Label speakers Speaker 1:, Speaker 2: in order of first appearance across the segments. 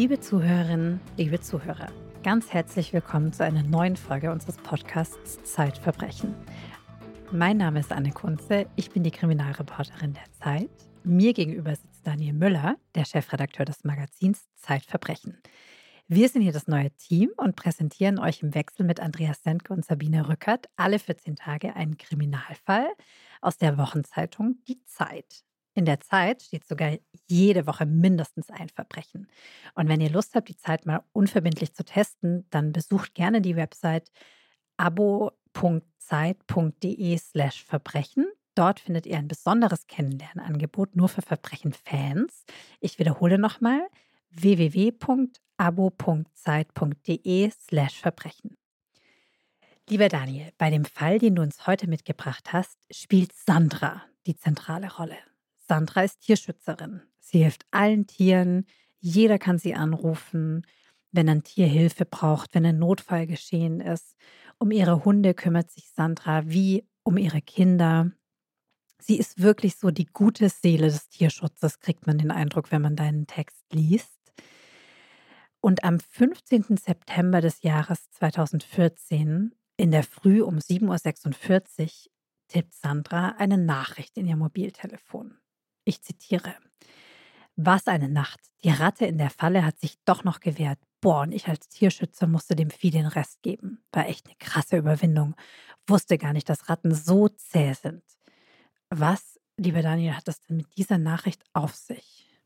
Speaker 1: Liebe Zuhörerinnen, liebe Zuhörer, ganz herzlich willkommen zu einer neuen Folge unseres Podcasts Zeitverbrechen. Mein Name ist Anne Kunze, ich bin die Kriminalreporterin der Zeit. Mir gegenüber sitzt Daniel Müller, der Chefredakteur des Magazins Zeitverbrechen. Wir sind hier das neue Team und präsentieren euch im Wechsel mit Andreas Sendke und Sabine Rückert alle 14 Tage einen Kriminalfall aus der Wochenzeitung Die Zeit. In der Zeit steht sogar jede Woche mindestens ein Verbrechen. Und wenn ihr Lust habt, die Zeit mal unverbindlich zu testen, dann besucht gerne die Website abo.zeit.de/slash Verbrechen. Dort findet ihr ein besonderes Kennenlernangebot nur für Verbrechen-Fans. Ich wiederhole nochmal www.abo.zeit.de/slash Verbrechen. Lieber Daniel, bei dem Fall, den du uns heute mitgebracht hast, spielt Sandra die zentrale Rolle. Sandra ist Tierschützerin. Sie hilft allen Tieren. Jeder kann sie anrufen, wenn ein Tier Hilfe braucht, wenn ein Notfall geschehen ist. Um ihre Hunde kümmert sich Sandra wie um ihre Kinder. Sie ist wirklich so die gute Seele des Tierschutzes, kriegt man den Eindruck, wenn man deinen Text liest. Und am 15. September des Jahres 2014, in der Früh um 7.46 Uhr, tippt Sandra eine Nachricht in ihr Mobiltelefon. Ich zitiere. Was eine Nacht. Die Ratte in der Falle hat sich doch noch gewehrt. Boah, und ich als Tierschützer musste dem Vieh den Rest geben. War echt eine krasse Überwindung. Wusste gar nicht, dass Ratten so zäh sind. Was, lieber Daniel, hat das denn mit dieser Nachricht auf sich?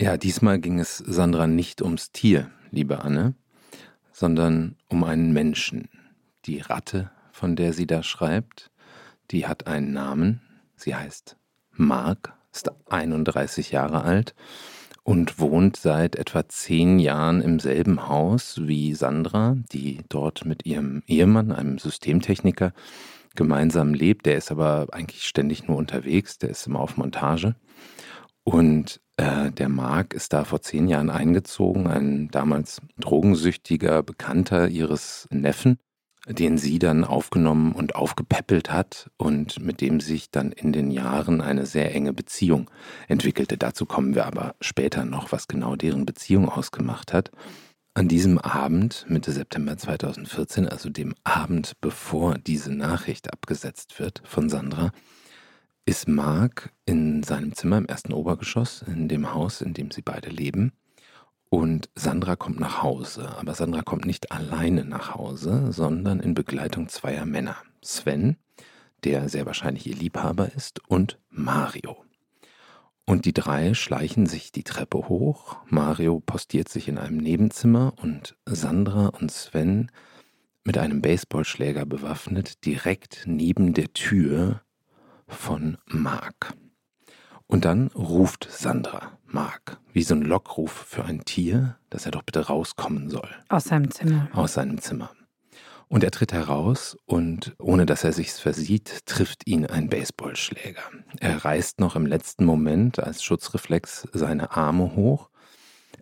Speaker 2: Ja, diesmal ging es Sandra nicht ums Tier, liebe Anne, sondern um einen Menschen. Die Ratte, von der sie da schreibt, die hat einen Namen. Sie heißt Mark ist 31 Jahre alt und wohnt seit etwa zehn Jahren im selben Haus wie Sandra, die dort mit ihrem Ehemann, einem Systemtechniker, gemeinsam lebt. Der ist aber eigentlich ständig nur unterwegs, der ist immer auf Montage. Und äh, der Mark ist da vor zehn Jahren eingezogen, ein damals drogensüchtiger Bekannter ihres Neffen den sie dann aufgenommen und aufgepäppelt hat und mit dem sich dann in den Jahren eine sehr enge Beziehung entwickelte. Dazu kommen wir aber später noch, was genau deren Beziehung ausgemacht hat. An diesem Abend, Mitte September 2014, also dem Abend, bevor diese Nachricht abgesetzt wird von Sandra, ist Mark in seinem Zimmer im ersten Obergeschoss, in dem Haus, in dem sie beide leben. Und Sandra kommt nach Hause, aber Sandra kommt nicht alleine nach Hause, sondern in Begleitung zweier Männer. Sven, der sehr wahrscheinlich ihr Liebhaber ist, und Mario. Und die drei schleichen sich die Treppe hoch. Mario postiert sich in einem Nebenzimmer und Sandra und Sven mit einem Baseballschläger bewaffnet direkt neben der Tür von Mark. Und dann ruft Sandra Mark, wie so ein Lockruf für ein Tier, dass er doch bitte rauskommen soll.
Speaker 1: Aus seinem Zimmer.
Speaker 2: Aus seinem Zimmer. Und er tritt heraus und ohne dass er sich's versieht, trifft ihn ein Baseballschläger. Er reißt noch im letzten Moment als Schutzreflex seine Arme hoch.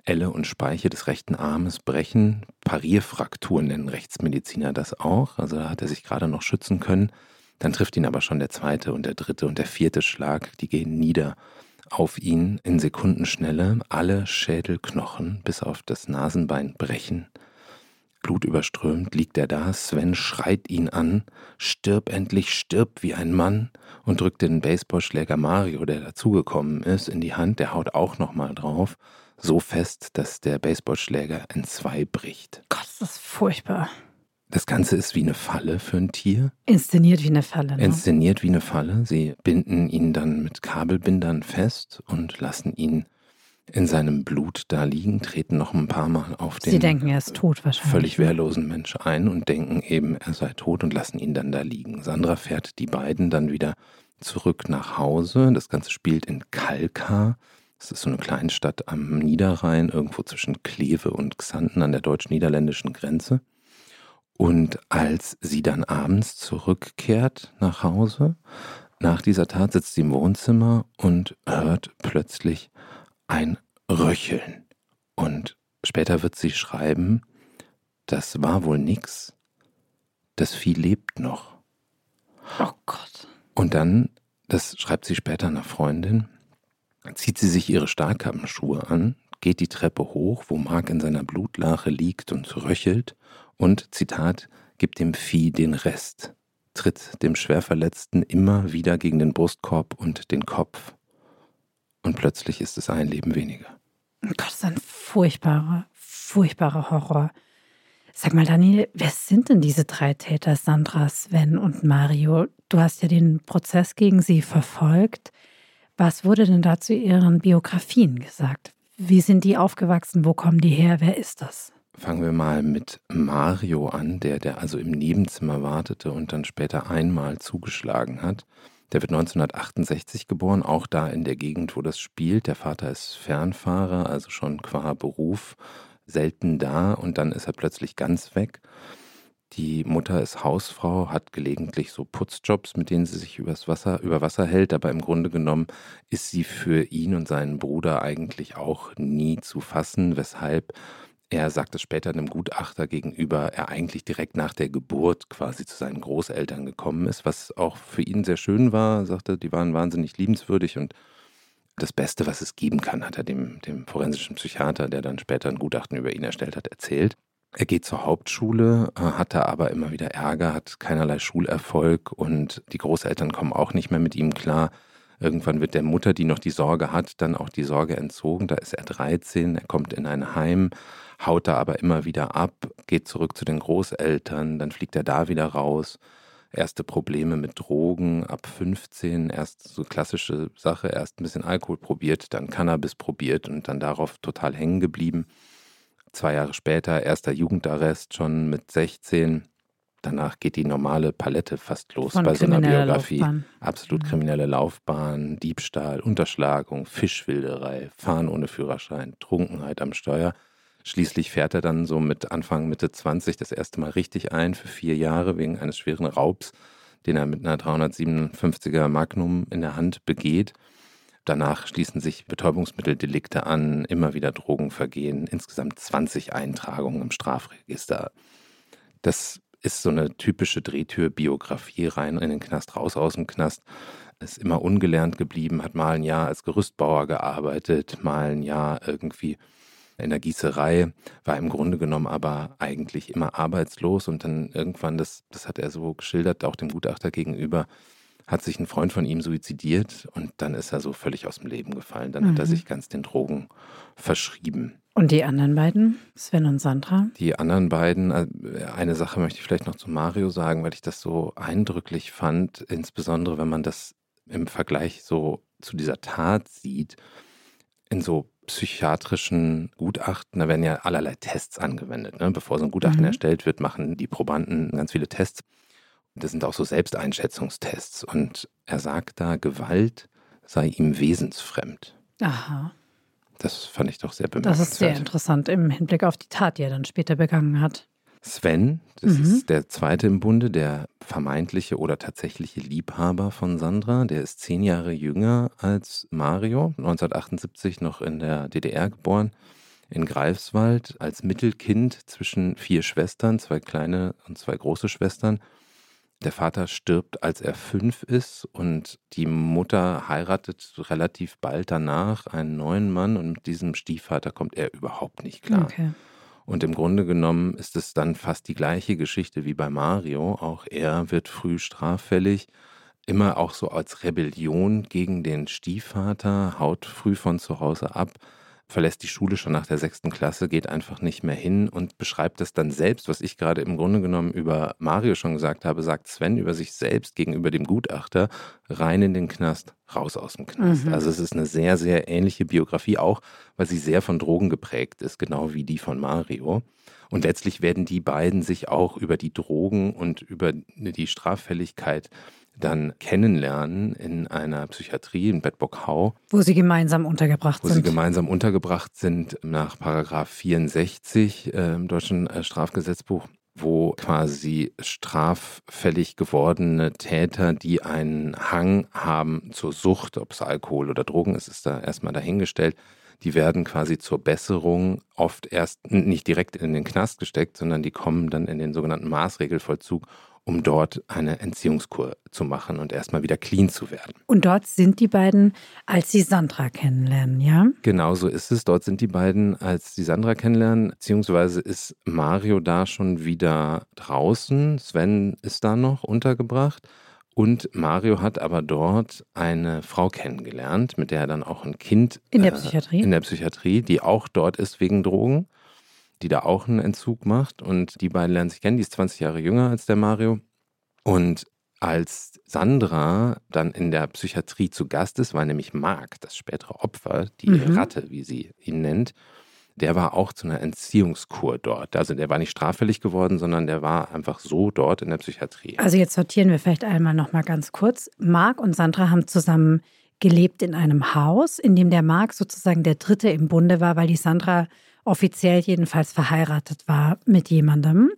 Speaker 2: Elle und Speiche des rechten Armes brechen. Parierfrakturen nennen Rechtsmediziner das auch. Also da hat er sich gerade noch schützen können. Dann trifft ihn aber schon der zweite und der dritte und der vierte Schlag, die gehen nieder auf ihn in Sekundenschnelle. Alle Schädelknochen bis auf das Nasenbein brechen. Blutüberströmt liegt er da, Sven schreit ihn an, stirb endlich, stirb wie ein Mann und drückt den Baseballschläger Mario, der dazugekommen ist, in die Hand, der haut auch nochmal drauf, so fest, dass der Baseballschläger in zwei bricht.
Speaker 1: Gott, das ist furchtbar.
Speaker 2: Das Ganze ist wie eine Falle für ein Tier.
Speaker 1: Inszeniert wie eine Falle. Ne?
Speaker 2: Inszeniert wie eine Falle. Sie binden ihn dann mit Kabelbindern fest und lassen ihn in seinem Blut da liegen, treten noch ein paar Mal auf den
Speaker 1: Sie denken, er ist tot wahrscheinlich.
Speaker 2: völlig wehrlosen Mensch ein und denken eben, er sei tot und lassen ihn dann da liegen. Sandra fährt die beiden dann wieder zurück nach Hause. Das Ganze spielt in Kalkar. Das ist so eine Kleinstadt am Niederrhein, irgendwo zwischen Kleve und Xanten an der deutsch-niederländischen Grenze. Und als sie dann abends zurückkehrt nach Hause, nach dieser Tat sitzt sie im Wohnzimmer und hört plötzlich ein Röcheln. Und später wird sie schreiben, das war wohl nix, das Vieh lebt noch.
Speaker 1: Oh Gott.
Speaker 2: Und dann, das schreibt sie später einer Freundin, zieht sie sich ihre Stahlkappenschuhe an, geht die Treppe hoch, wo Mark in seiner Blutlache liegt und röchelt und, Zitat, gibt dem Vieh den Rest, tritt dem Schwerverletzten immer wieder gegen den Brustkorb und den Kopf. Und plötzlich ist es ein Leben weniger.
Speaker 1: Oh Gott, das ist ein furchtbarer, furchtbarer Horror. Sag mal, Daniel, wer sind denn diese drei Täter, Sandra, Sven und Mario? Du hast ja den Prozess gegen sie verfolgt. Was wurde denn da zu ihren Biografien gesagt? Wie sind die aufgewachsen? Wo kommen die her? Wer ist das?
Speaker 2: Fangen wir mal mit Mario an, der, der also im Nebenzimmer wartete und dann später einmal zugeschlagen hat. Der wird 1968 geboren, auch da in der Gegend, wo das spielt. Der Vater ist Fernfahrer, also schon qua Beruf selten da und dann ist er plötzlich ganz weg. Die Mutter ist Hausfrau, hat gelegentlich so Putzjobs, mit denen sie sich übers Wasser, über Wasser hält, aber im Grunde genommen ist sie für ihn und seinen Bruder eigentlich auch nie zu fassen, weshalb er sagt es später einem Gutachter gegenüber, er eigentlich direkt nach der Geburt quasi zu seinen Großeltern gekommen ist, was auch für ihn sehr schön war, sagte, die waren wahnsinnig liebenswürdig und das Beste, was es geben kann, hat er dem, dem forensischen Psychiater, der dann später ein Gutachten über ihn erstellt hat, erzählt. Er geht zur Hauptschule, äh, hat da aber immer wieder Ärger, hat keinerlei Schulerfolg und die Großeltern kommen auch nicht mehr mit ihm klar. Irgendwann wird der Mutter, die noch die Sorge hat, dann auch die Sorge entzogen. Da ist er 13, er kommt in ein Heim, haut da aber immer wieder ab, geht zurück zu den Großeltern, dann fliegt er da wieder raus erste Probleme mit Drogen ab 15, erst so klassische Sache, erst ein bisschen Alkohol probiert, dann Cannabis probiert und dann darauf total hängen geblieben. Zwei Jahre später erster Jugendarrest schon mit 16. Danach geht die normale Palette fast los
Speaker 1: Von
Speaker 2: bei so einer Biografie.
Speaker 1: Laufbahn.
Speaker 2: Absolut
Speaker 1: Mhm.
Speaker 2: kriminelle Laufbahn, Diebstahl, Unterschlagung, Fischwilderei, Fahren ohne Führerschein, Trunkenheit am Steuer. Schließlich fährt er dann so mit Anfang, Mitte 20 das erste Mal richtig ein für vier Jahre wegen eines schweren Raubs, den er mit einer 357er Magnum in der Hand begeht. Danach schließen sich Betäubungsmitteldelikte an, immer wieder Drogenvergehen, insgesamt 20 Eintragungen im Strafregister. Das ist so eine typische Drehtür-Biografie rein in den Knast, raus aus dem Knast. Ist immer ungelernt geblieben, hat mal ein Jahr als Gerüstbauer gearbeitet, mal ein Jahr irgendwie in der Gießerei, war im Grunde genommen aber eigentlich immer arbeitslos und dann irgendwann, das, das hat er so geschildert, auch dem Gutachter gegenüber, hat sich ein Freund von ihm suizidiert und dann ist er so völlig aus dem Leben gefallen. Dann hat er
Speaker 1: Mhm.
Speaker 2: sich ganz den Drogen verschrieben.
Speaker 1: Und die anderen beiden, Sven und Sandra?
Speaker 2: Die anderen beiden, äh, eine Sache möchte ich vielleicht noch zu Mario sagen, weil ich das so eindrücklich fand, insbesondere wenn man das im Vergleich so zu dieser Tat sieht, in so psychiatrischen Gutachten, da werden ja allerlei Tests angewendet. Ne? Bevor so ein Gutachten
Speaker 1: Mhm.
Speaker 2: erstellt wird, machen die Probanden ganz viele Tests. Das sind auch so Selbsteinschätzungstests. Und er sagt da, Gewalt sei ihm wesensfremd.
Speaker 1: Aha.
Speaker 2: Das fand ich doch sehr
Speaker 1: Das
Speaker 2: bemerkenswert.
Speaker 1: ist sehr interessant im Hinblick auf die Tat, die er dann später begangen hat.
Speaker 2: Sven, das
Speaker 1: Mhm.
Speaker 2: ist der zweite im Bunde, der vermeintliche oder tatsächliche Liebhaber von Sandra. Der ist zehn Jahre jünger als Mario, 1978 noch in der DDR geboren, in Greifswald, als Mittelkind zwischen vier Schwestern, zwei kleine und zwei große Schwestern. Der Vater stirbt, als er fünf ist und die Mutter heiratet relativ bald danach einen neuen Mann und mit diesem Stiefvater kommt er überhaupt nicht klar.
Speaker 1: Okay.
Speaker 2: Und im Grunde genommen ist es dann fast die gleiche Geschichte wie bei Mario. Auch er wird früh straffällig, immer auch so als Rebellion gegen den Stiefvater, haut früh von zu Hause ab, verlässt die Schule schon nach der sechsten Klasse, geht einfach nicht mehr hin und beschreibt es dann selbst, was ich gerade im Grunde genommen über Mario schon gesagt habe, sagt Sven über sich selbst gegenüber dem Gutachter, rein in den Knast, raus aus dem Knast.
Speaker 1: Mhm.
Speaker 2: Also es ist eine sehr, sehr ähnliche Biografie, auch weil sie sehr von Drogen geprägt ist, genau wie die von Mario. Und letztlich werden die beiden sich auch über die Drogen und über die Straffälligkeit dann kennenlernen in einer Psychiatrie in Bedburg-Hau,
Speaker 1: Wo sie gemeinsam untergebracht
Speaker 2: wo sie
Speaker 1: sind.
Speaker 2: gemeinsam untergebracht sind nach Paragraph 64 äh, im deutschen äh, Strafgesetzbuch, wo quasi straffällig gewordene Täter, die einen Hang haben zur Sucht, ob es Alkohol oder Drogen ist, ist da erstmal dahingestellt, die werden quasi zur Besserung oft erst nicht direkt in den Knast gesteckt, sondern die kommen dann in den sogenannten Maßregelvollzug, um dort eine Entziehungskur zu machen und erstmal wieder clean zu werden.
Speaker 1: Und dort sind die beiden, als sie Sandra kennenlernen, ja?
Speaker 2: Genau so ist es. Dort sind die beiden, als sie Sandra kennenlernen, beziehungsweise ist Mario da schon wieder draußen. Sven ist da noch untergebracht. Und Mario hat aber dort eine Frau kennengelernt, mit der er dann auch ein Kind
Speaker 1: in der äh, Psychiatrie,
Speaker 2: in der Psychiatrie, die auch dort ist wegen Drogen, die da auch einen Entzug macht. Und die beiden lernen sich kennen. Die ist 20 Jahre jünger als der Mario. Und als Sandra dann in der Psychiatrie zu Gast ist, war nämlich Marc, das spätere Opfer, die mhm. Ratte, wie sie ihn nennt, der war auch zu einer Entziehungskur dort. Also der war nicht straffällig geworden, sondern der war einfach so dort in der Psychiatrie.
Speaker 1: Also jetzt sortieren wir vielleicht einmal noch mal ganz kurz. Marc und Sandra haben zusammen gelebt in einem Haus, in dem der Marc sozusagen der Dritte im Bunde war, weil die Sandra offiziell jedenfalls verheiratet war mit jemandem.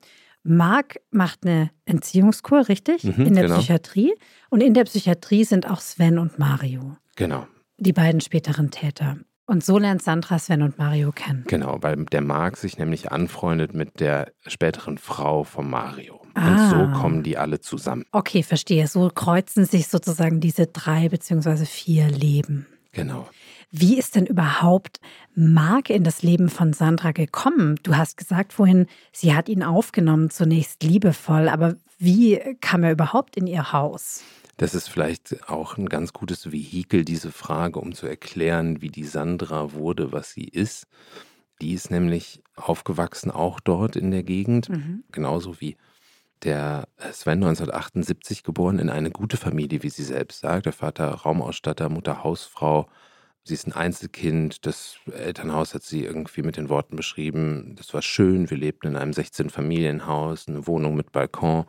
Speaker 1: Marc macht eine Entziehungskur, richtig? Mhm, in der genau. Psychiatrie. Und in der Psychiatrie sind auch Sven und Mario.
Speaker 2: Genau.
Speaker 1: Die beiden späteren Täter. Und so lernt Sandra Sven und Mario kennen.
Speaker 2: Genau, weil der Marc sich nämlich anfreundet mit der späteren Frau von Mario. Ah. Und so kommen die alle zusammen.
Speaker 1: Okay, verstehe. So kreuzen sich sozusagen diese drei beziehungsweise vier Leben.
Speaker 2: Genau.
Speaker 1: Wie ist denn überhaupt Marc in das Leben von Sandra gekommen? Du hast gesagt vorhin, sie hat ihn aufgenommen, zunächst liebevoll, aber wie kam er überhaupt in ihr Haus?
Speaker 2: Das ist vielleicht auch ein ganz gutes Vehikel, diese Frage, um zu erklären, wie die Sandra wurde, was sie ist. Die ist nämlich aufgewachsen auch dort in der Gegend, mhm. genauso wie der Sven 1978 geboren in eine gute Familie, wie sie selbst sagt. Der Vater Raumausstatter, Mutter Hausfrau. Sie ist ein Einzelkind. Das Elternhaus hat sie irgendwie mit den Worten beschrieben. Das war schön. Wir lebten in einem 16-Familienhaus, eine Wohnung mit Balkon.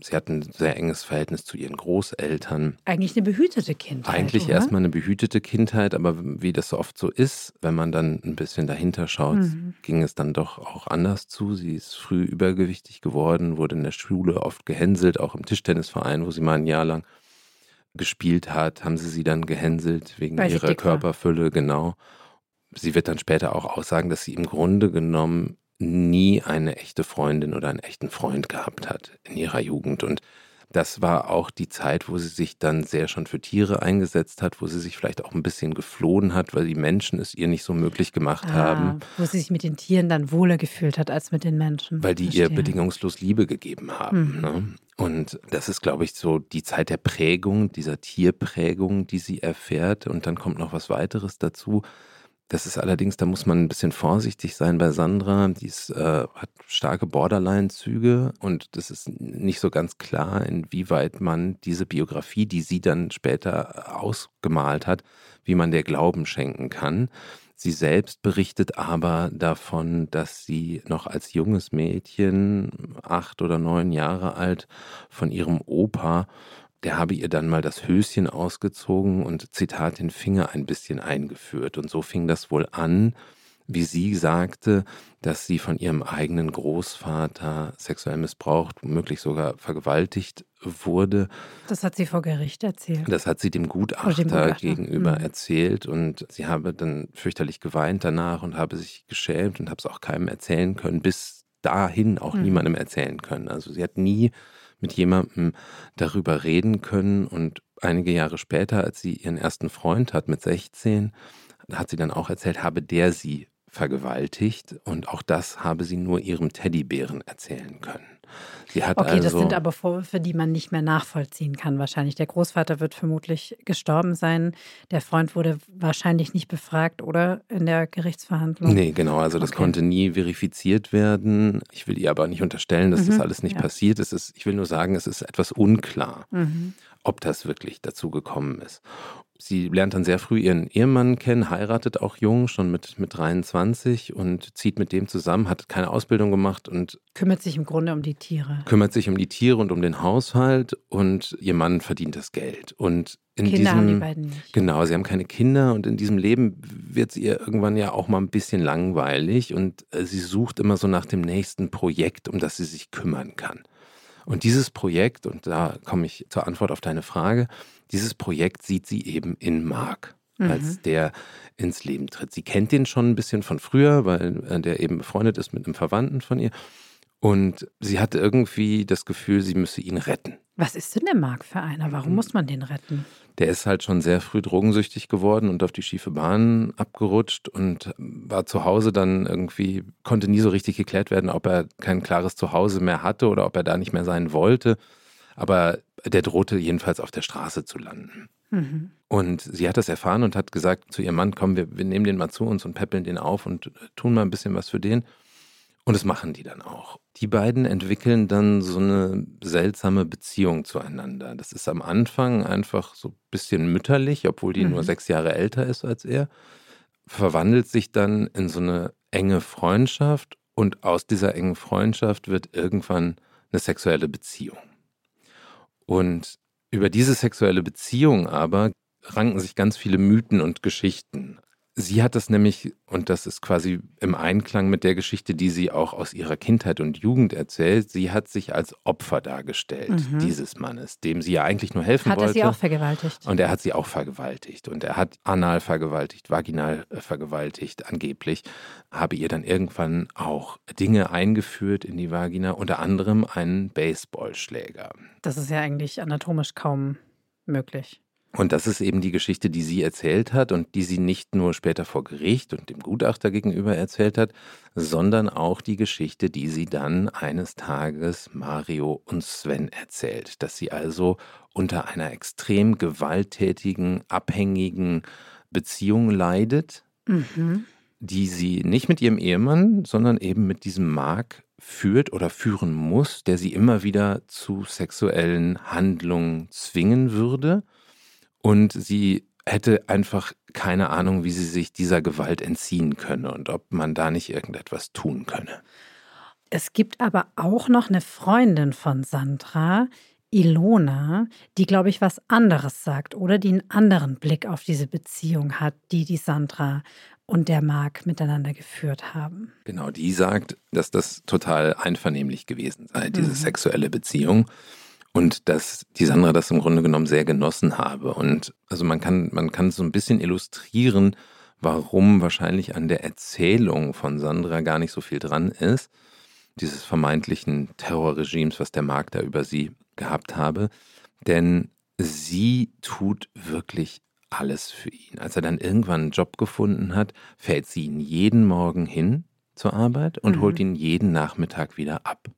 Speaker 2: Sie hat ein sehr enges Verhältnis zu ihren Großeltern.
Speaker 1: Eigentlich eine behütete Kindheit.
Speaker 2: Eigentlich oder? erstmal eine behütete Kindheit, aber wie das so oft so ist, wenn man dann ein bisschen dahinter schaut, mhm. ging es dann doch auch anders zu. Sie ist früh übergewichtig geworden, wurde in der Schule oft gehänselt, auch im Tischtennisverein, wo sie mal ein Jahr lang gespielt hat, haben sie sie dann gehänselt wegen Weil ihrer Körperfülle, genau. Sie wird dann später auch aussagen, dass sie im Grunde genommen nie eine echte Freundin oder einen echten Freund gehabt hat in ihrer Jugend. Und das war auch die Zeit, wo sie sich dann sehr schon für Tiere eingesetzt hat, wo sie sich vielleicht auch ein bisschen geflohen hat, weil die Menschen es ihr nicht so möglich gemacht ah, haben.
Speaker 1: Wo sie sich mit den Tieren dann wohler gefühlt hat als mit den Menschen.
Speaker 2: Weil die Verstehe. ihr bedingungslos Liebe gegeben haben. Mhm. Ne? Und das ist, glaube ich, so die Zeit der Prägung, dieser Tierprägung, die sie erfährt. Und dann kommt noch was weiteres dazu. Das ist allerdings, da muss man ein bisschen vorsichtig sein bei Sandra. Die ist, äh, hat starke Borderline-Züge und das ist nicht so ganz klar, inwieweit man diese Biografie, die sie dann später ausgemalt hat, wie man der Glauben schenken kann. Sie selbst berichtet aber davon, dass sie noch als junges Mädchen, acht oder neun Jahre alt, von ihrem Opa der habe ihr dann mal das Höschen ausgezogen und Zitat den Finger ein bisschen eingeführt. Und so fing das wohl an, wie sie sagte, dass sie von ihrem eigenen Großvater sexuell missbraucht, womöglich sogar vergewaltigt wurde.
Speaker 1: Das hat sie vor Gericht erzählt.
Speaker 2: Das hat sie dem Gutachter, dem Gutachter. gegenüber mhm. erzählt und sie habe dann fürchterlich geweint danach und habe sich geschämt und habe es auch keinem erzählen können, bis dahin auch mhm. niemandem erzählen können. Also sie hat nie mit jemandem darüber reden können. Und einige Jahre später, als sie ihren ersten Freund hat mit 16, hat sie dann auch erzählt, habe der sie vergewaltigt und auch das habe sie nur ihrem Teddybären erzählen können.
Speaker 1: Sie hat okay, also, das sind aber Vorwürfe, die man nicht mehr nachvollziehen kann. Wahrscheinlich der Großvater wird vermutlich gestorben sein. Der Freund wurde wahrscheinlich nicht befragt, oder in der Gerichtsverhandlung?
Speaker 2: Nee, genau. Also das okay. konnte nie verifiziert werden. Ich will ihr aber nicht unterstellen, dass mhm, das alles nicht ja. passiert ist. Ich will nur sagen, es ist etwas unklar, mhm. ob das wirklich dazu gekommen ist. Sie lernt dann sehr früh ihren Ehemann kennen, heiratet auch jung, schon mit, mit 23 und zieht mit dem zusammen, hat keine Ausbildung gemacht und
Speaker 1: kümmert sich im Grunde um die Tiere.
Speaker 2: Kümmert sich um die Tiere und um den Haushalt und ihr Mann verdient das Geld. Und in
Speaker 1: Kinder
Speaker 2: diesem,
Speaker 1: haben die beiden nicht.
Speaker 2: Genau, sie haben keine Kinder und in diesem Leben wird es ihr irgendwann ja auch mal ein bisschen langweilig und äh, sie sucht immer so nach dem nächsten Projekt, um das sie sich kümmern kann. Und dieses Projekt, und da komme ich zur Antwort auf deine Frage, dieses Projekt sieht sie eben in Mark, mhm. als der ins Leben tritt. Sie kennt den schon ein bisschen von früher, weil äh, der eben befreundet ist mit einem Verwandten von ihr. Und sie hatte irgendwie das Gefühl, sie müsse ihn retten.
Speaker 1: Was ist denn der Marc für einer? Warum muss man den retten?
Speaker 2: Der ist halt schon sehr früh drogensüchtig geworden und auf die schiefe Bahn abgerutscht und war zu Hause dann irgendwie, konnte nie so richtig geklärt werden, ob er kein klares Zuhause mehr hatte oder ob er da nicht mehr sein wollte. Aber der drohte jedenfalls auf der Straße zu landen. Mhm. Und sie hat das erfahren und hat gesagt zu ihrem Mann, komm, wir, wir nehmen den mal zu uns und peppeln den auf und tun mal ein bisschen was für den. Und das machen die dann auch. Die beiden entwickeln dann so eine seltsame Beziehung zueinander. Das ist am Anfang einfach so ein bisschen mütterlich, obwohl die mhm. nur sechs Jahre älter ist als er. Verwandelt sich dann in so eine enge Freundschaft und aus dieser engen Freundschaft wird irgendwann eine sexuelle Beziehung. Und über diese sexuelle Beziehung aber ranken sich ganz viele Mythen und Geschichten. Sie hat das nämlich, und das ist quasi im Einklang mit der Geschichte, die sie auch aus ihrer Kindheit und Jugend erzählt, sie hat sich als Opfer dargestellt, mhm. dieses Mannes, dem sie ja eigentlich nur helfen
Speaker 1: hat
Speaker 2: wollte.
Speaker 1: Hat er sie auch vergewaltigt?
Speaker 2: Und er hat sie auch vergewaltigt. Und er hat anal vergewaltigt, vaginal äh, vergewaltigt, angeblich. Habe ihr dann irgendwann auch Dinge eingeführt in die Vagina, unter anderem einen Baseballschläger.
Speaker 1: Das ist ja eigentlich anatomisch kaum möglich.
Speaker 2: Und das ist eben die Geschichte, die sie erzählt hat und die sie nicht nur später vor Gericht und dem Gutachter gegenüber erzählt hat, sondern auch die Geschichte, die sie dann eines Tages Mario und Sven erzählt, dass sie also unter einer extrem gewalttätigen, abhängigen Beziehung leidet, mhm. die sie nicht mit ihrem Ehemann, sondern eben mit diesem Mark führt oder führen muss, der sie immer wieder zu sexuellen Handlungen zwingen würde und sie hätte einfach keine Ahnung, wie sie sich dieser Gewalt entziehen könne und ob man da nicht irgendetwas tun könne.
Speaker 1: Es gibt aber auch noch eine Freundin von Sandra, Ilona, die, glaube ich, was anderes sagt oder die einen anderen Blick auf diese Beziehung hat, die die Sandra und der Marc miteinander geführt haben.
Speaker 2: Genau, die sagt, dass das total einvernehmlich gewesen sei, diese mhm. sexuelle Beziehung und dass die Sandra das im Grunde genommen sehr genossen habe. Und also man kann, man kann so ein bisschen illustrieren, warum wahrscheinlich an der Erzählung von Sandra gar nicht so viel dran ist, dieses vermeintlichen Terrorregimes, was der Markt da über sie gehabt habe. Denn sie tut wirklich alles für ihn. Als er dann irgendwann einen Job gefunden hat, fährt sie ihn jeden Morgen hin zur Arbeit und mhm. holt ihn jeden Nachmittag wieder ab.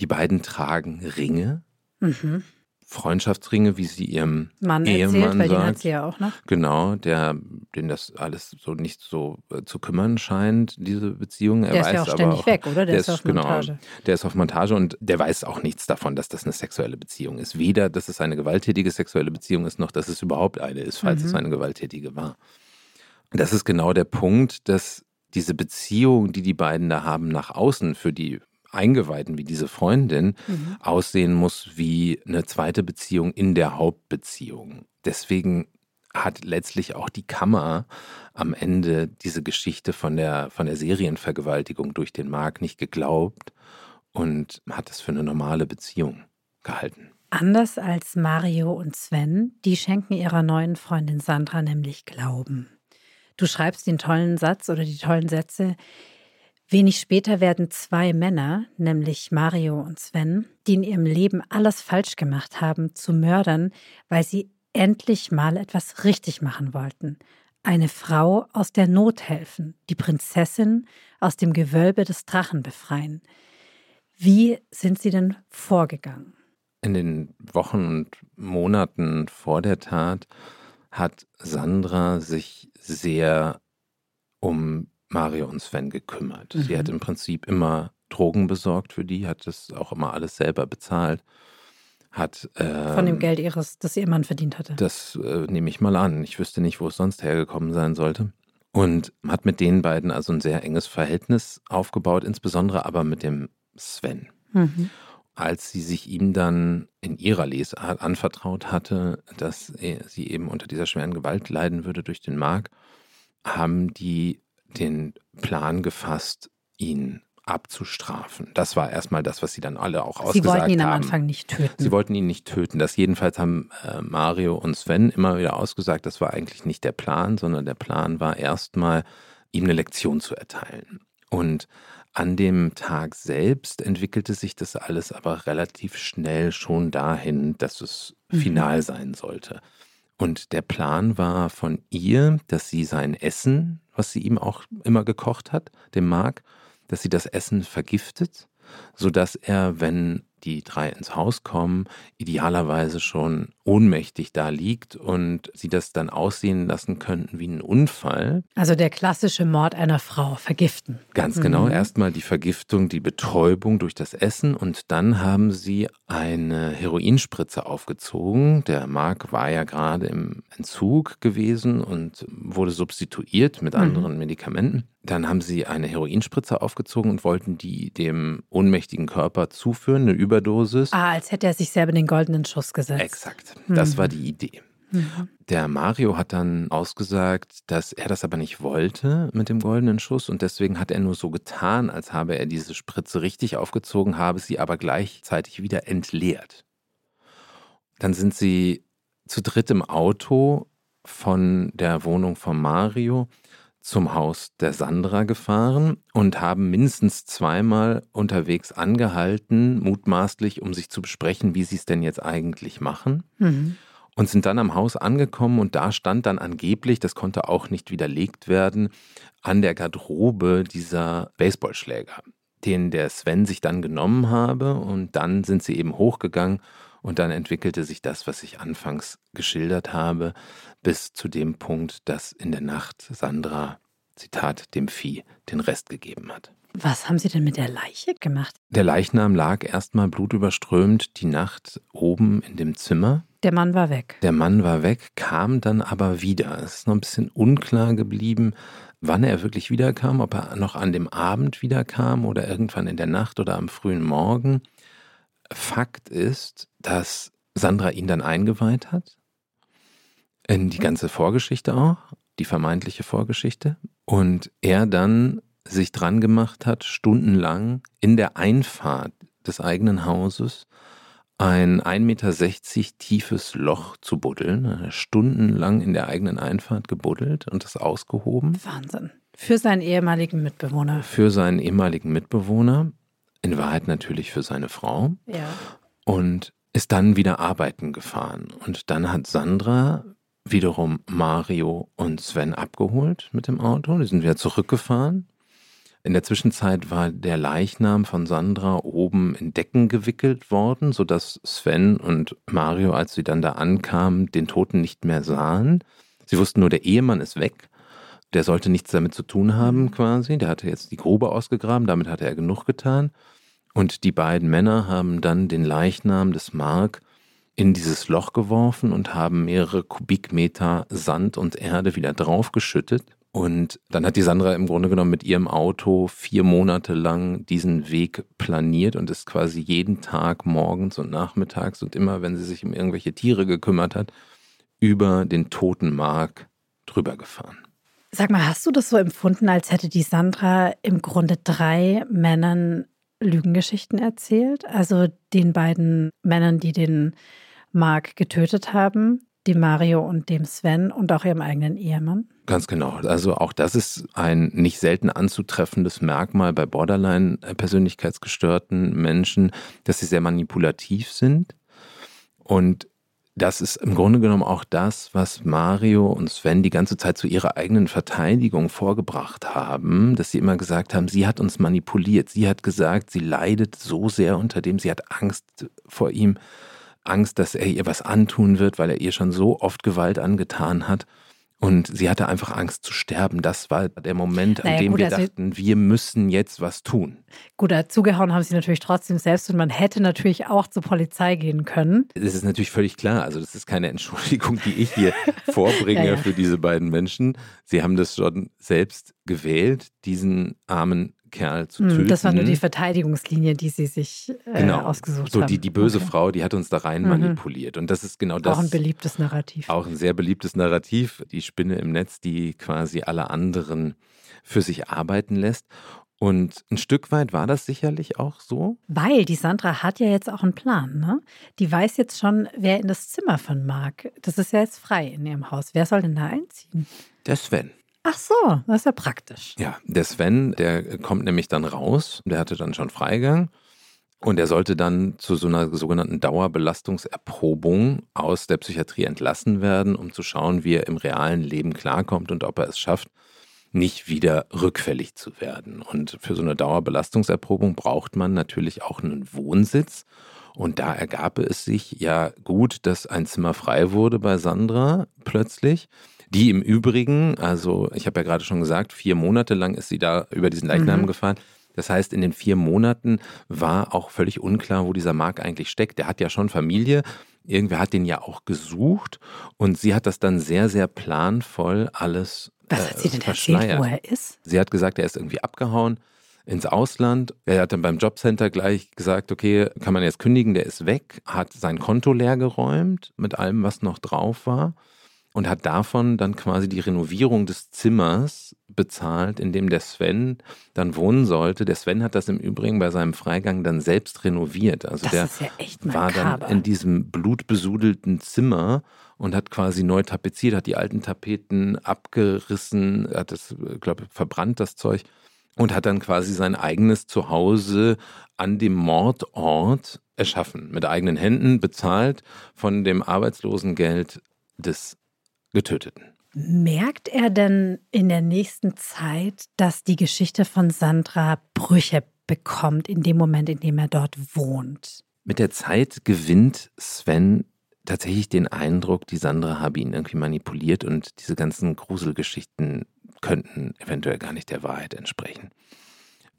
Speaker 2: Die beiden tragen Ringe, mhm. Freundschaftsringe, wie sie ihrem Mann Ehemann erzählt, weil sagt. Den hat
Speaker 1: sie ja auch noch.
Speaker 2: Genau, der, den das alles so nicht so äh, zu kümmern scheint, diese Beziehung.
Speaker 1: Er der weiß ist ja auch ständig auch, weg, oder? Der,
Speaker 2: der
Speaker 1: ist, auf genau, Montage.
Speaker 2: Der ist auf Montage und der weiß auch nichts davon, dass das eine sexuelle Beziehung ist. Weder, dass es eine gewalttätige sexuelle Beziehung ist, noch dass es überhaupt eine ist, falls mhm. es eine gewalttätige war. Das ist genau der Punkt, dass diese Beziehung, die die beiden da haben, nach außen für die Eingeweihten wie diese Freundin mhm. aussehen muss wie eine zweite Beziehung in der Hauptbeziehung. Deswegen hat letztlich auch die Kammer am Ende diese Geschichte von der, von der Serienvergewaltigung durch den Mark nicht geglaubt und hat es für eine normale Beziehung gehalten.
Speaker 1: Anders als Mario und Sven, die schenken ihrer neuen Freundin Sandra nämlich Glauben. Du schreibst den tollen Satz oder die tollen Sätze, Wenig später werden zwei Männer, nämlich Mario und Sven, die in ihrem Leben alles falsch gemacht haben, zu Mördern, weil sie endlich mal etwas richtig machen wollten. Eine Frau aus der Not helfen, die Prinzessin aus dem Gewölbe des Drachen befreien. Wie sind sie denn vorgegangen?
Speaker 2: In den Wochen und Monaten vor der Tat hat Sandra sich sehr um Mario und Sven gekümmert. Mhm. Sie hat im Prinzip immer Drogen besorgt für die, hat das auch immer alles selber bezahlt. Hat,
Speaker 1: ähm, Von dem ähm, Geld ihres, das ihr Mann verdient hatte.
Speaker 2: Das äh, nehme ich mal an. Ich wüsste nicht, wo es sonst hergekommen sein sollte. Und hat mit den beiden also ein sehr enges Verhältnis aufgebaut, insbesondere aber mit dem Sven. Mhm. Als sie sich ihm dann in ihrer Lesart anvertraut hatte, dass sie eben unter dieser schweren Gewalt leiden würde durch den Mark, haben die den Plan gefasst, ihn abzustrafen. Das war erstmal das, was sie dann alle auch ausgesagt haben. Sie wollten ihn
Speaker 1: am Anfang nicht töten.
Speaker 2: Sie wollten ihn nicht töten. Das jedenfalls haben äh, Mario und Sven immer wieder ausgesagt. Das war eigentlich nicht der Plan, sondern der Plan war erstmal, ihm eine Lektion zu erteilen. Und An dem Tag selbst entwickelte sich das alles aber relativ schnell schon dahin, dass es
Speaker 1: Mhm.
Speaker 2: final sein sollte. Und der Plan war von ihr, dass sie sein Essen, was sie ihm auch immer gekocht hat, dem Mark, dass sie das Essen vergiftet, sodass er, wenn die drei ins Haus kommen, idealerweise schon ohnmächtig da liegt und sie das dann aussehen lassen könnten wie ein Unfall.
Speaker 1: Also der klassische Mord einer Frau, vergiften.
Speaker 2: Ganz genau.
Speaker 1: Mhm.
Speaker 2: Erstmal die Vergiftung, die Betäubung durch das Essen und dann haben sie eine Heroinspritze aufgezogen. Der Mark war ja gerade im Entzug gewesen und wurde substituiert mit
Speaker 1: Mhm.
Speaker 2: anderen Medikamenten. Dann haben sie eine Heroinspritze aufgezogen und wollten die dem ohnmächtigen Körper zuführen, eine Überdosis.
Speaker 1: Ah, als hätte er sich selber den goldenen Schuss gesetzt.
Speaker 2: Exakt. Das
Speaker 1: Mhm.
Speaker 2: war die Idee.
Speaker 1: Mhm.
Speaker 2: Der Mario hat dann ausgesagt, dass er das aber nicht wollte mit dem goldenen Schuss und deswegen hat er nur so getan, als habe er diese Spritze richtig aufgezogen, habe sie aber gleichzeitig wieder entleert. Dann sind sie zu dritt im Auto von der Wohnung von Mario zum Haus der Sandra gefahren und haben mindestens zweimal unterwegs angehalten, mutmaßlich, um sich zu besprechen, wie sie es denn jetzt eigentlich machen
Speaker 1: Mhm.
Speaker 2: und sind dann am Haus angekommen und da stand dann angeblich, das konnte auch nicht widerlegt werden, an der Garderobe dieser Baseballschläger, den der Sven sich dann genommen habe und dann sind sie eben hochgegangen und dann entwickelte sich das, was ich anfangs geschildert habe, bis zu dem Punkt, dass in der Nacht Sandra, Zitat, dem Vieh den Rest gegeben hat.
Speaker 1: Was haben Sie denn mit der Leiche gemacht?
Speaker 2: Der Leichnam lag erstmal blutüberströmt die Nacht oben in dem Zimmer.
Speaker 1: Der Mann war weg.
Speaker 2: Der Mann war weg, kam dann aber wieder. Es ist noch ein bisschen unklar geblieben, wann er wirklich wiederkam, ob er noch an dem Abend wiederkam oder irgendwann in der Nacht oder am frühen Morgen. Fakt ist, dass Sandra ihn dann eingeweiht hat. In die ganze Vorgeschichte auch, die vermeintliche Vorgeschichte. Und er dann sich dran gemacht hat, stundenlang in der Einfahrt des eigenen Hauses ein 1,60 Meter tiefes Loch zu buddeln. Stundenlang in der eigenen Einfahrt gebuddelt und das ausgehoben
Speaker 1: Wahnsinn. Für seinen ehemaligen Mitbewohner.
Speaker 2: für seinen ehemaligen Mitbewohner, in Wahrheit natürlich für seine Frau,
Speaker 1: Ja.
Speaker 2: und ist dann wieder arbeiten gefahren. Und dann hat Sandra wiederum Mario und Sven abgeholt mit dem Auto. Die sind wieder zurückgefahren. In der Zwischenzeit war der Leichnam von Sandra oben in Decken gewickelt worden, sodass Sven und Mario, als sie dann da ankamen, den Toten nicht mehr sahen. Sie wussten nur, der Ehemann ist weg. Der sollte nichts damit zu tun haben, quasi. Der hatte jetzt die Grube ausgegraben, damit hatte er genug getan. Und die beiden Männer haben dann den Leichnam des Mark in dieses Loch geworfen und haben mehrere Kubikmeter Sand und Erde wieder draufgeschüttet. Und dann hat die Sandra im Grunde genommen mit ihrem Auto vier Monate lang diesen Weg planiert und ist quasi jeden Tag morgens und nachmittags und immer, wenn sie sich um irgendwelche Tiere gekümmert hat, über den toten Mark drüber gefahren.
Speaker 1: Sag mal, hast du das so empfunden, als hätte die Sandra im Grunde drei Männern Lügengeschichten erzählt? Also den beiden Männern, die den Mark getötet haben, dem Mario und dem Sven und auch ihrem eigenen Ehemann?
Speaker 2: Ganz genau. Also auch das ist ein nicht selten anzutreffendes Merkmal bei Borderline-persönlichkeitsgestörten Menschen, dass sie sehr manipulativ sind. Und das ist im Grunde genommen auch das, was Mario und Sven die ganze Zeit zu ihrer eigenen Verteidigung vorgebracht haben, dass sie immer gesagt haben, sie hat uns manipuliert, sie hat gesagt, sie leidet so sehr unter dem, sie hat Angst vor ihm, Angst, dass er ihr was antun wird, weil er ihr schon so oft Gewalt angetan hat. Und sie hatte einfach Angst zu sterben. Das war der Moment, an
Speaker 1: Naja,
Speaker 2: dem
Speaker 1: gut,
Speaker 2: wir
Speaker 1: also-
Speaker 2: dachten, wir müssen jetzt was tun.
Speaker 1: Gut, dazugehauen haben sie natürlich trotzdem selbst und man hätte natürlich auch zur Polizei gehen können.
Speaker 2: Das ist natürlich völlig klar. Also das ist keine Entschuldigung, die ich hier vorbringe
Speaker 1: Ja, ja.
Speaker 2: für diese beiden Menschen. Sie haben das schon selbst gewählt, diesen armen Kerl zu töten.
Speaker 1: Hm, Das war nur die Verteidigungslinie, die sie sich äh,
Speaker 2: genau.
Speaker 1: ausgesucht
Speaker 2: so
Speaker 1: haben.
Speaker 2: die, die böse
Speaker 1: Okay.
Speaker 2: Frau, die hat uns da rein
Speaker 1: Mhm.
Speaker 2: manipuliert. Und das ist genau das.
Speaker 1: Auch ein beliebtes Narrativ.
Speaker 2: Auch ein sehr beliebtes Narrativ, die Spinne im Netz, die quasi alle anderen für sich arbeiten lässt. Und ein Stück weit war das sicherlich auch so.
Speaker 1: Weil die Sandra hat ja jetzt auch einen Plan, ne? Die weiß jetzt schon, wer in das Zimmer von Marc. Das ist ja jetzt frei in ihrem Haus. Wer soll denn da einziehen?
Speaker 2: Der Sven.
Speaker 1: Ach so, das ist ja praktisch.
Speaker 2: Ja, der Sven, der kommt nämlich dann raus, der hatte dann schon Freigang und er sollte dann zu so einer sogenannten Dauerbelastungserprobung aus der Psychiatrie entlassen werden, um zu schauen, wie er im realen Leben klarkommt und ob er es schafft, nicht wieder rückfällig zu werden. Und für so eine Dauerbelastungserprobung braucht man natürlich auch einen Wohnsitz. Und da ergab es sich ja gut, dass ein Zimmer frei wurde bei Sandra plötzlich. Die im Übrigen, also ich habe ja gerade schon gesagt, vier Monate lang ist sie da über diesen Leichnam mhm. gefahren. Das heißt, in den vier Monaten war auch völlig unklar, wo dieser Marc eigentlich steckt. Der hat ja schon Familie. Irgendwer hat den ja auch gesucht und sie hat das dann sehr, sehr planvoll alles
Speaker 1: Was hat sie denn erzählt, wo er ist?
Speaker 2: Sie hat gesagt, er ist irgendwie abgehauen ins Ausland. Er hat dann beim Jobcenter gleich gesagt, okay, kann man jetzt kündigen, der ist weg, hat sein Konto leer geräumt mit allem, was noch drauf war und hat davon dann quasi die Renovierung des Zimmers bezahlt, in dem der Sven dann wohnen sollte. Der Sven hat das im Übrigen bei seinem Freigang dann selbst renoviert. Also
Speaker 1: das
Speaker 2: der
Speaker 1: ist ja echt
Speaker 2: war dann in diesem blutbesudelten Zimmer und hat quasi neu tapeziert, hat die alten Tapeten abgerissen, hat das, glaube verbrannt, das Zeug und hat dann quasi sein eigenes Zuhause an dem Mordort erschaffen, mit eigenen Händen bezahlt von dem Arbeitslosengeld des Getöteten.
Speaker 1: Merkt er denn in der nächsten Zeit, dass die Geschichte von Sandra Brüche bekommt in dem Moment, in dem er dort wohnt?
Speaker 2: Mit der Zeit gewinnt Sven tatsächlich den Eindruck, die Sandra habe ihn irgendwie manipuliert und diese ganzen Gruselgeschichten könnten eventuell gar nicht der Wahrheit entsprechen.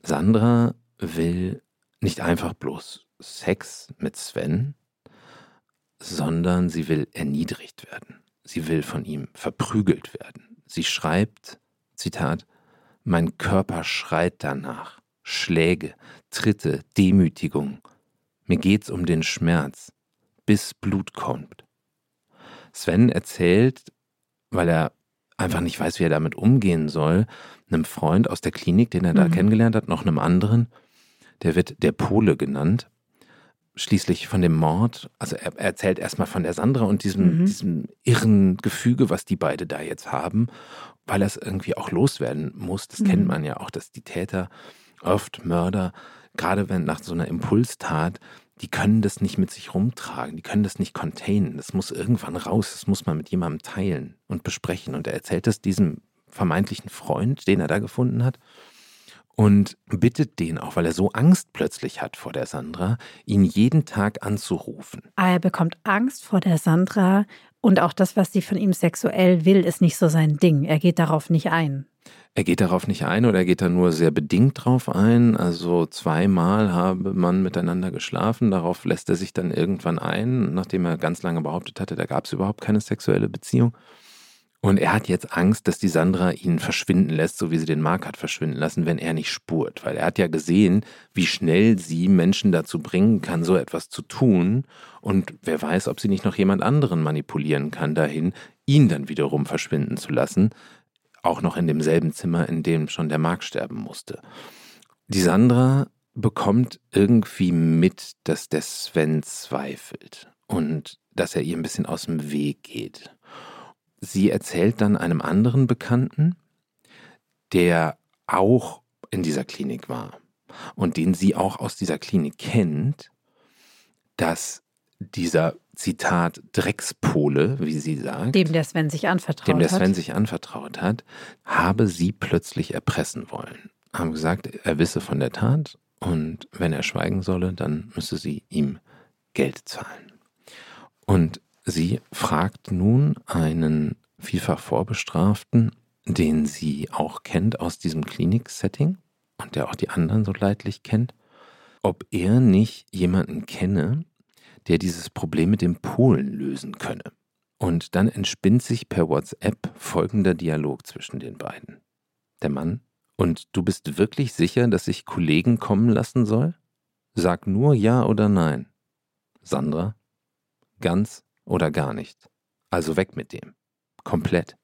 Speaker 2: Sandra will nicht einfach bloß Sex mit Sven, sondern sie will erniedrigt werden. Sie will von ihm verprügelt werden. Sie schreibt, Zitat, Mein Körper schreit danach. Schläge, Tritte, Demütigung. Mir geht's um den Schmerz, bis Blut kommt. Sven erzählt, weil er einfach nicht weiß, wie er damit umgehen soll, einem Freund aus der Klinik, den er da mhm. kennengelernt hat, noch einem anderen, der wird der Pole genannt, schließlich von dem Mord, also er, er erzählt erstmal von der Sandra und diesem, mhm. diesem irren Gefüge, was die beide da jetzt haben, weil er es irgendwie auch loswerden muss. Das mhm. kennt man ja auch, dass die Täter oft Mörder, gerade wenn nach so einer Impulstat, die können das nicht mit sich rumtragen, die können das nicht containen. Das muss irgendwann raus, das muss man mit jemandem teilen und besprechen. Und er erzählt das diesem vermeintlichen Freund, den er da gefunden hat und bittet den auch, weil er so Angst plötzlich hat vor der Sandra, ihn jeden Tag anzurufen.
Speaker 1: Ah, er bekommt Angst vor der Sandra und auch das, was sie von ihm sexuell will, ist nicht so sein Ding. Er geht darauf nicht ein.
Speaker 2: Er geht darauf nicht ein oder er geht da nur sehr bedingt drauf ein. Also zweimal habe man miteinander geschlafen. Darauf lässt er sich dann irgendwann ein, nachdem er ganz lange behauptet hatte, da gab es überhaupt keine sexuelle Beziehung. Und er hat jetzt Angst, dass die Sandra ihn verschwinden lässt, so wie sie den Mark hat verschwinden lassen, wenn er nicht spurt. Weil er hat ja gesehen, wie schnell sie Menschen dazu bringen kann, so etwas zu tun. Und wer weiß, ob sie nicht noch jemand anderen manipulieren kann dahin, ihn dann wiederum verschwinden zu lassen. Auch noch in demselben Zimmer, in dem schon der Mark sterben musste. Die Sandra bekommt irgendwie mit, dass der Sven zweifelt und dass er ihr ein bisschen aus dem Weg geht. Sie erzählt dann einem anderen Bekannten, der auch in dieser Klinik war und den sie auch aus dieser Klinik kennt, dass dieser Zitat Dreckspole, wie sie sagt,
Speaker 1: dem der Sven sich anvertraut
Speaker 2: dem der Sven hat. sich anvertraut hat, habe sie plötzlich erpressen wollen. Haben gesagt, er wisse von der Tat und wenn er schweigen solle, dann müsse sie ihm Geld zahlen. Und Sie fragt nun einen vielfach Vorbestraften, den sie auch kennt aus diesem Klinik-Setting und der auch die anderen so leidlich kennt, ob er nicht jemanden kenne, der dieses Problem mit dem Polen lösen könne. Und dann entspinnt sich per WhatsApp folgender Dialog zwischen den beiden. Der Mann, und du bist wirklich sicher, dass ich Kollegen kommen lassen soll? Sag nur ja oder nein. Sandra, ganz oder gar nicht. Also weg mit dem. Komplett.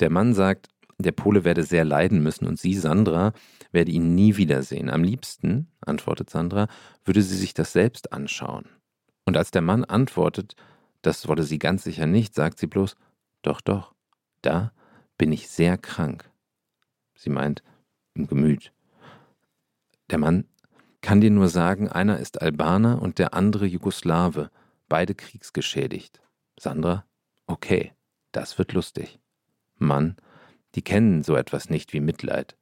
Speaker 2: Der Mann sagt, der Pole werde sehr leiden müssen und sie, Sandra, werde ihn nie wiedersehen. Am liebsten, antwortet Sandra, würde sie sich das selbst anschauen. Und als der Mann antwortet, das wolle sie ganz sicher nicht, sagt sie bloß, doch, doch, da bin ich sehr krank. Sie meint im Gemüt. Der Mann kann dir nur sagen, einer ist Albaner und der andere Jugoslawe, beide kriegsgeschädigt. Sandra, okay, das wird lustig. Mann, die kennen so etwas nicht wie Mitleid.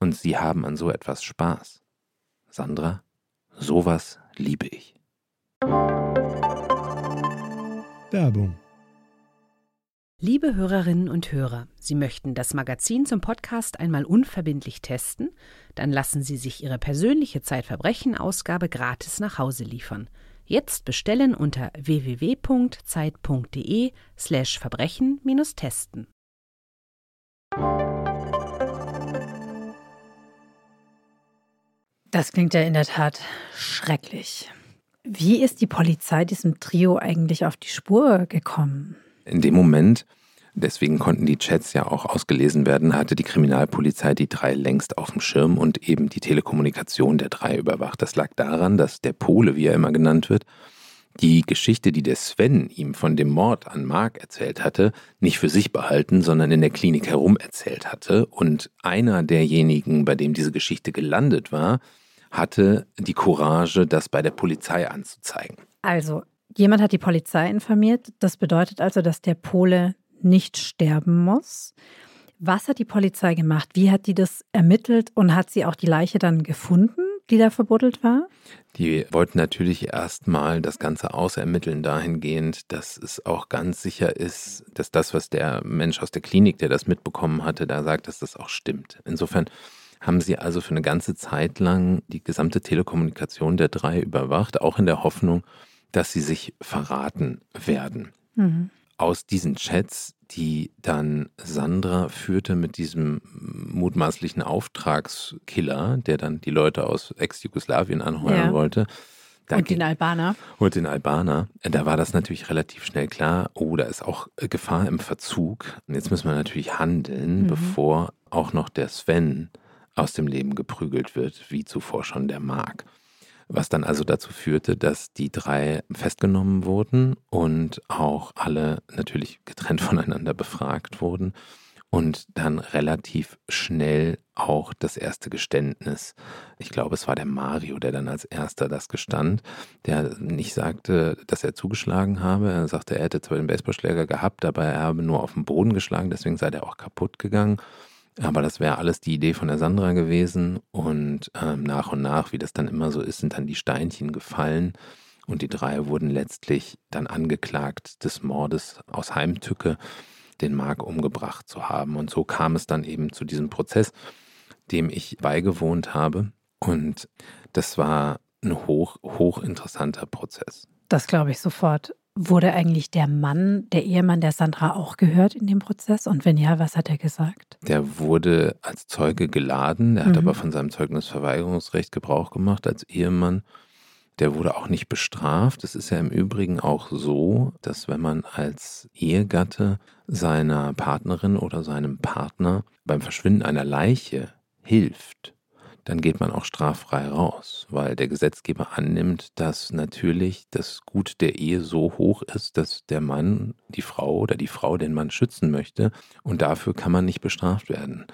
Speaker 2: Und sie haben an so etwas Spaß. Sandra, sowas liebe ich.
Speaker 3: Werbung
Speaker 4: Liebe Hörerinnen und Hörer, Sie möchten das Magazin zum Podcast einmal unverbindlich testen? Dann lassen Sie sich Ihre persönliche Zeitverbrechen-Ausgabe gratis nach Hause liefern. Jetzt bestellen unter www.zeit.de/slash Verbrechen-testen.
Speaker 1: Das klingt ja in der Tat schrecklich. Wie ist die Polizei diesem Trio eigentlich auf die Spur gekommen?
Speaker 2: In dem Moment, deswegen konnten die Chats ja auch ausgelesen werden, hatte die Kriminalpolizei die drei längst auf dem Schirm und eben die Telekommunikation der drei überwacht. Das lag daran, dass der Pole, wie er immer genannt wird, die Geschichte, die der Sven ihm von dem Mord an Mark erzählt hatte, nicht für sich behalten, sondern in der Klinik herum erzählt hatte. Und einer derjenigen, bei dem diese Geschichte gelandet war, hatte die Courage, das bei der Polizei anzuzeigen.
Speaker 1: Also, Jemand hat die Polizei informiert. Das bedeutet also, dass der Pole nicht sterben muss. Was hat die Polizei gemacht? Wie hat die das ermittelt und hat sie auch die Leiche dann gefunden, die da verbuddelt war?
Speaker 2: Die wollten natürlich erstmal das Ganze ausermitteln dahingehend, dass es auch ganz sicher ist, dass das, was der Mensch aus der Klinik, der das mitbekommen hatte, da sagt, dass das auch stimmt. Insofern haben sie also für eine ganze Zeit lang die gesamte Telekommunikation der drei überwacht, auch in der Hoffnung, dass sie sich verraten werden. Mhm. Aus diesen Chats, die dann Sandra führte mit diesem mutmaßlichen Auftragskiller, der dann die Leute aus Ex-Jugoslawien anheuern ja. wollte.
Speaker 1: und den Albaner.
Speaker 2: Und den Albaner. Da war das natürlich relativ schnell klar, oh, da ist auch Gefahr im Verzug. Und jetzt müssen wir natürlich handeln, mhm. bevor auch noch der Sven aus dem Leben geprügelt wird, wie zuvor schon der Mark was dann also dazu führte, dass die drei festgenommen wurden und auch alle natürlich getrennt voneinander befragt wurden und dann relativ schnell auch das erste Geständnis. Ich glaube, es war der Mario, der dann als erster das gestand, der nicht sagte, dass er zugeschlagen habe. Er sagte, er hätte zwar den Baseballschläger gehabt, aber er habe nur auf den Boden geschlagen, deswegen sei der auch kaputt gegangen. Aber das wäre alles die Idee von der Sandra gewesen. Und ähm, nach und nach, wie das dann immer so ist, sind dann die Steinchen gefallen. Und die drei wurden letztlich dann angeklagt des Mordes aus Heimtücke, den Mark umgebracht zu haben. Und so kam es dann eben zu diesem Prozess, dem ich beigewohnt habe. Und das war ein hoch, hochinteressanter Prozess.
Speaker 1: Das glaube ich sofort. Wurde eigentlich der Mann, der Ehemann der Sandra auch gehört in dem Prozess? Und wenn ja, was hat er gesagt?
Speaker 2: Der wurde als Zeuge geladen, er hat mhm. aber von seinem Zeugnisverweigerungsrecht Gebrauch gemacht als Ehemann. Der wurde auch nicht bestraft. Es ist ja im Übrigen auch so, dass wenn man als Ehegatte seiner Partnerin oder seinem Partner beim Verschwinden einer Leiche hilft, dann geht man auch straffrei raus, weil der Gesetzgeber annimmt, dass natürlich das Gut der Ehe so hoch ist, dass der Mann die Frau oder die Frau den Mann schützen möchte und dafür kann man nicht bestraft werden.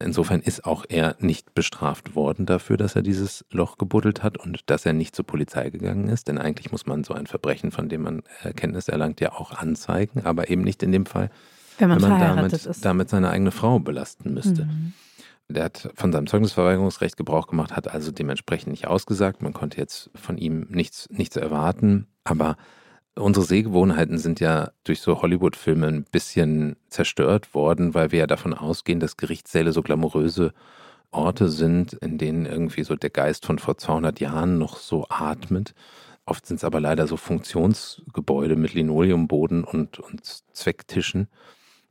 Speaker 2: Insofern ist auch er nicht bestraft worden dafür, dass er dieses Loch gebuddelt hat und dass er nicht zur Polizei gegangen ist. Denn eigentlich muss man so ein Verbrechen, von dem man Erkenntnis erlangt, ja auch anzeigen, aber eben nicht in dem Fall,
Speaker 1: wenn man,
Speaker 2: wenn man
Speaker 1: damit,
Speaker 2: damit, seine eigene Frau belasten müsste. Mhm. Der hat von seinem Zeugnisverweigerungsrecht Gebrauch gemacht, hat also dementsprechend nicht ausgesagt. Man konnte jetzt von ihm nichts, nichts erwarten. Aber unsere Sehgewohnheiten sind ja durch so Hollywood-Filme ein bisschen zerstört worden, weil wir ja davon ausgehen, dass Gerichtssäle so glamouröse Orte sind, in denen irgendwie so der Geist von vor 200 Jahren noch so atmet. Oft sind es aber leider so Funktionsgebäude mit Linoleumboden und, und Zwecktischen.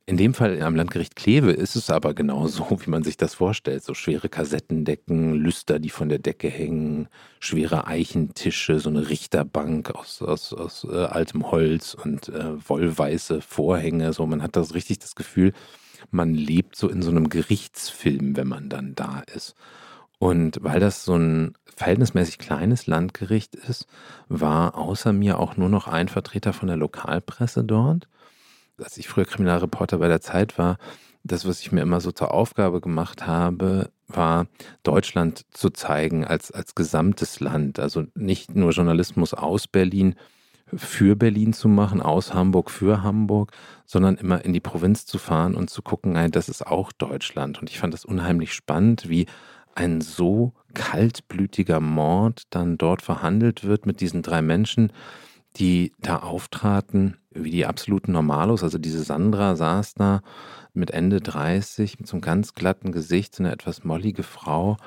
Speaker 2: In dem Fall am Landgericht Kleve ist es aber genau so, wie man sich das vorstellt. So schwere Kassettendecken, Lüster, die von der Decke hängen, schwere Eichentische, so eine Richterbank aus, aus, aus äh, altem Holz und äh, wollweiße Vorhänge. So, man hat das richtig das Gefühl, man lebt so in so einem Gerichtsfilm, wenn man dann da ist. Und weil das so ein verhältnismäßig kleines Landgericht ist, war außer mir auch nur noch ein Vertreter von der Lokalpresse dort. Als ich früher Kriminalreporter bei der Zeit war, das, was ich mir immer so zur Aufgabe gemacht habe, war, Deutschland zu zeigen als, als gesamtes Land. Also nicht nur Journalismus aus Berlin für Berlin zu machen, aus Hamburg für Hamburg, sondern immer in die Provinz zu fahren und zu gucken, nein, das ist auch Deutschland. Und ich fand das unheimlich spannend, wie ein so kaltblütiger Mord dann dort verhandelt wird mit diesen drei Menschen, die da auftraten, wie die absoluten Normalos. Also diese Sandra saß da mit Ende 30, mit so einem ganz glatten Gesicht, so eine etwas mollige Frau,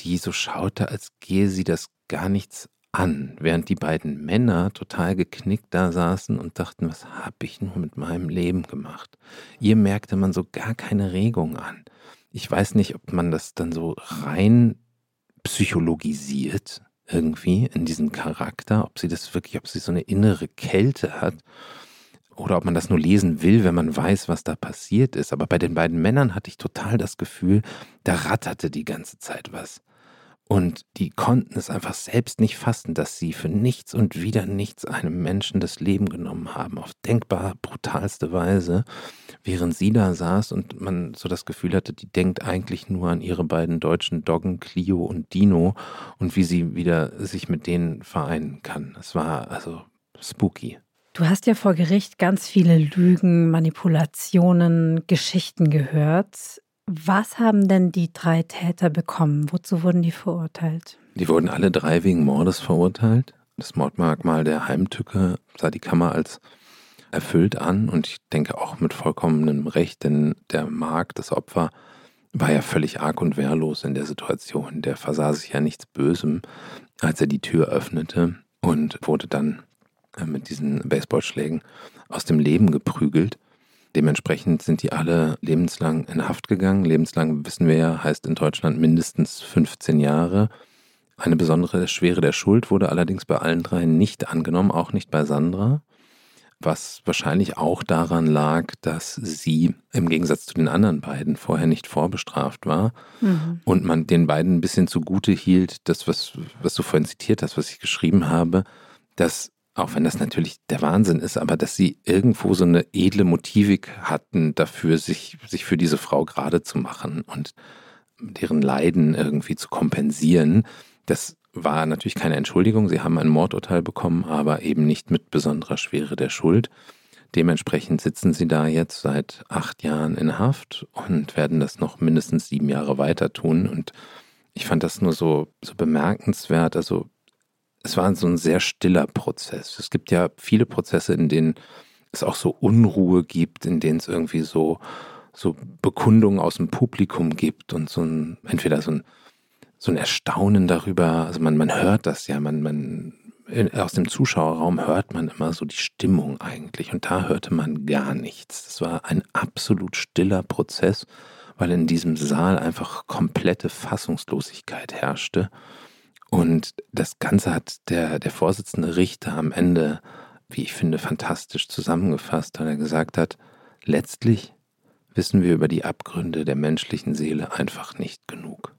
Speaker 2: die so schaute, als gehe sie das gar nichts an, während die beiden Männer total geknickt da saßen und dachten, was habe ich nur mit meinem Leben gemacht? Ihr merkte man so gar keine Regung an. Ich weiß nicht, ob man das dann so rein psychologisiert irgendwie in diesen Charakter, ob sie das wirklich, ob sie so eine innere Kälte hat oder ob man das nur lesen will, wenn man weiß, was da passiert ist. Aber bei den beiden Männern hatte ich total das Gefühl, da ratterte die ganze Zeit was. Und die konnten es einfach selbst nicht fassen, dass sie für nichts und wieder nichts einem Menschen das Leben genommen haben, auf denkbar brutalste Weise, während sie da saß und man so das Gefühl hatte, die denkt eigentlich nur an ihre beiden deutschen Doggen, Clio und Dino und wie sie wieder sich mit denen vereinen kann. Es war also spooky.
Speaker 1: Du hast ja vor Gericht ganz viele Lügen, Manipulationen, Geschichten gehört. Was haben denn die drei Täter bekommen? Wozu wurden die verurteilt?
Speaker 2: Die wurden alle drei wegen Mordes verurteilt. Das Mordmerkmal der Heimtücke sah die Kammer als erfüllt an und ich denke auch mit vollkommenem Recht, denn der Mark, das Opfer, war ja völlig arg und wehrlos in der Situation. Der versah sich ja nichts Bösem, als er die Tür öffnete und wurde dann äh, mit diesen Baseballschlägen aus dem Leben geprügelt. Dementsprechend sind die alle lebenslang in Haft gegangen. Lebenslang, wissen wir ja, heißt in Deutschland mindestens 15 Jahre. Eine besondere Schwere der Schuld wurde allerdings bei allen dreien nicht angenommen, auch nicht bei Sandra, was wahrscheinlich auch daran lag, dass sie im Gegensatz zu den anderen beiden vorher nicht vorbestraft war mhm. und man den beiden ein bisschen zugute hielt, das, was, was du vorhin zitiert hast, was ich geschrieben habe, dass auch wenn das natürlich der Wahnsinn ist, aber dass sie irgendwo so eine edle Motivik hatten dafür, sich, sich für diese Frau gerade zu machen und deren Leiden irgendwie zu kompensieren, das war natürlich keine Entschuldigung. Sie haben ein Mordurteil bekommen, aber eben nicht mit besonderer Schwere der Schuld. Dementsprechend sitzen sie da jetzt seit acht Jahren in Haft und werden das noch mindestens sieben Jahre weiter tun. Und ich fand das nur so, so bemerkenswert. Also es war so ein sehr stiller Prozess. Es gibt ja viele Prozesse, in denen es auch so Unruhe gibt, in denen es irgendwie so, so Bekundungen aus dem Publikum gibt und so ein, entweder so ein, so ein Erstaunen darüber, also man, man hört das ja, man, man, aus dem Zuschauerraum hört man immer so die Stimmung eigentlich und da hörte man gar nichts. Das war ein absolut stiller Prozess, weil in diesem Saal einfach komplette Fassungslosigkeit herrschte. Und das Ganze hat der, der Vorsitzende Richter am Ende, wie ich finde, fantastisch zusammengefasst, weil er gesagt hat, letztlich wissen wir über die Abgründe der menschlichen Seele einfach nicht genug.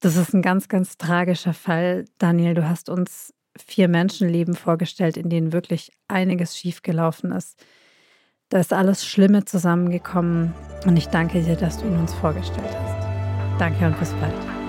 Speaker 1: Das ist ein ganz, ganz tragischer Fall. Daniel, du hast uns vier Menschenleben vorgestellt, in denen wirklich einiges schiefgelaufen ist. Da ist alles Schlimme zusammengekommen und ich danke dir, dass du ihn uns vorgestellt hast. Danke und bis bald.